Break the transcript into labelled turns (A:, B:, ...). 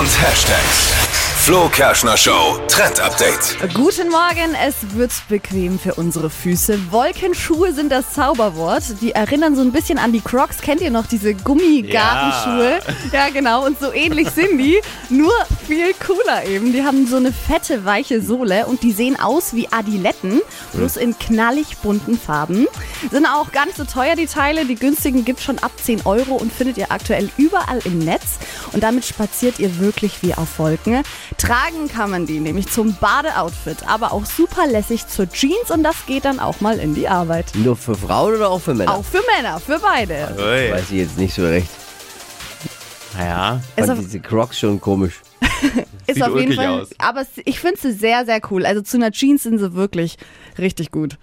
A: Und Hashtags. Flo Kerschner Show Trend Update.
B: Guten Morgen, es wird bequem für unsere Füße. Wolkenschuhe sind das Zauberwort. Die erinnern so ein bisschen an die Crocs. Kennt ihr noch diese Gummigartenschuhe? Ja. ja, genau. Und so ähnlich sind die, nur viel cooler eben. Die haben so eine fette, weiche Sohle und die sehen aus wie Adiletten, bloß in knallig bunten Farben. Sind auch gar nicht so teuer, die Teile. Die günstigen gibt schon ab 10 Euro und findet ihr aktuell überall im Netz. Und damit spaziert ihr wirklich wie auf Wolken. Tragen kann man die nämlich zum Badeoutfit, aber auch super lässig zur Jeans und das geht dann auch mal in die Arbeit.
C: Nur für Frauen oder auch für Männer?
B: Auch für Männer, für beide.
D: Ui.
C: Weiß ich jetzt nicht so recht.
D: Naja,
B: Ist
C: Fand diese Crocs schon komisch.
B: ist
D: sieht
B: auf jeden Fall.
D: aus.
B: Aber es- ich finde sie sehr, sehr cool. Also zu einer Jeans sind sie wirklich richtig gut.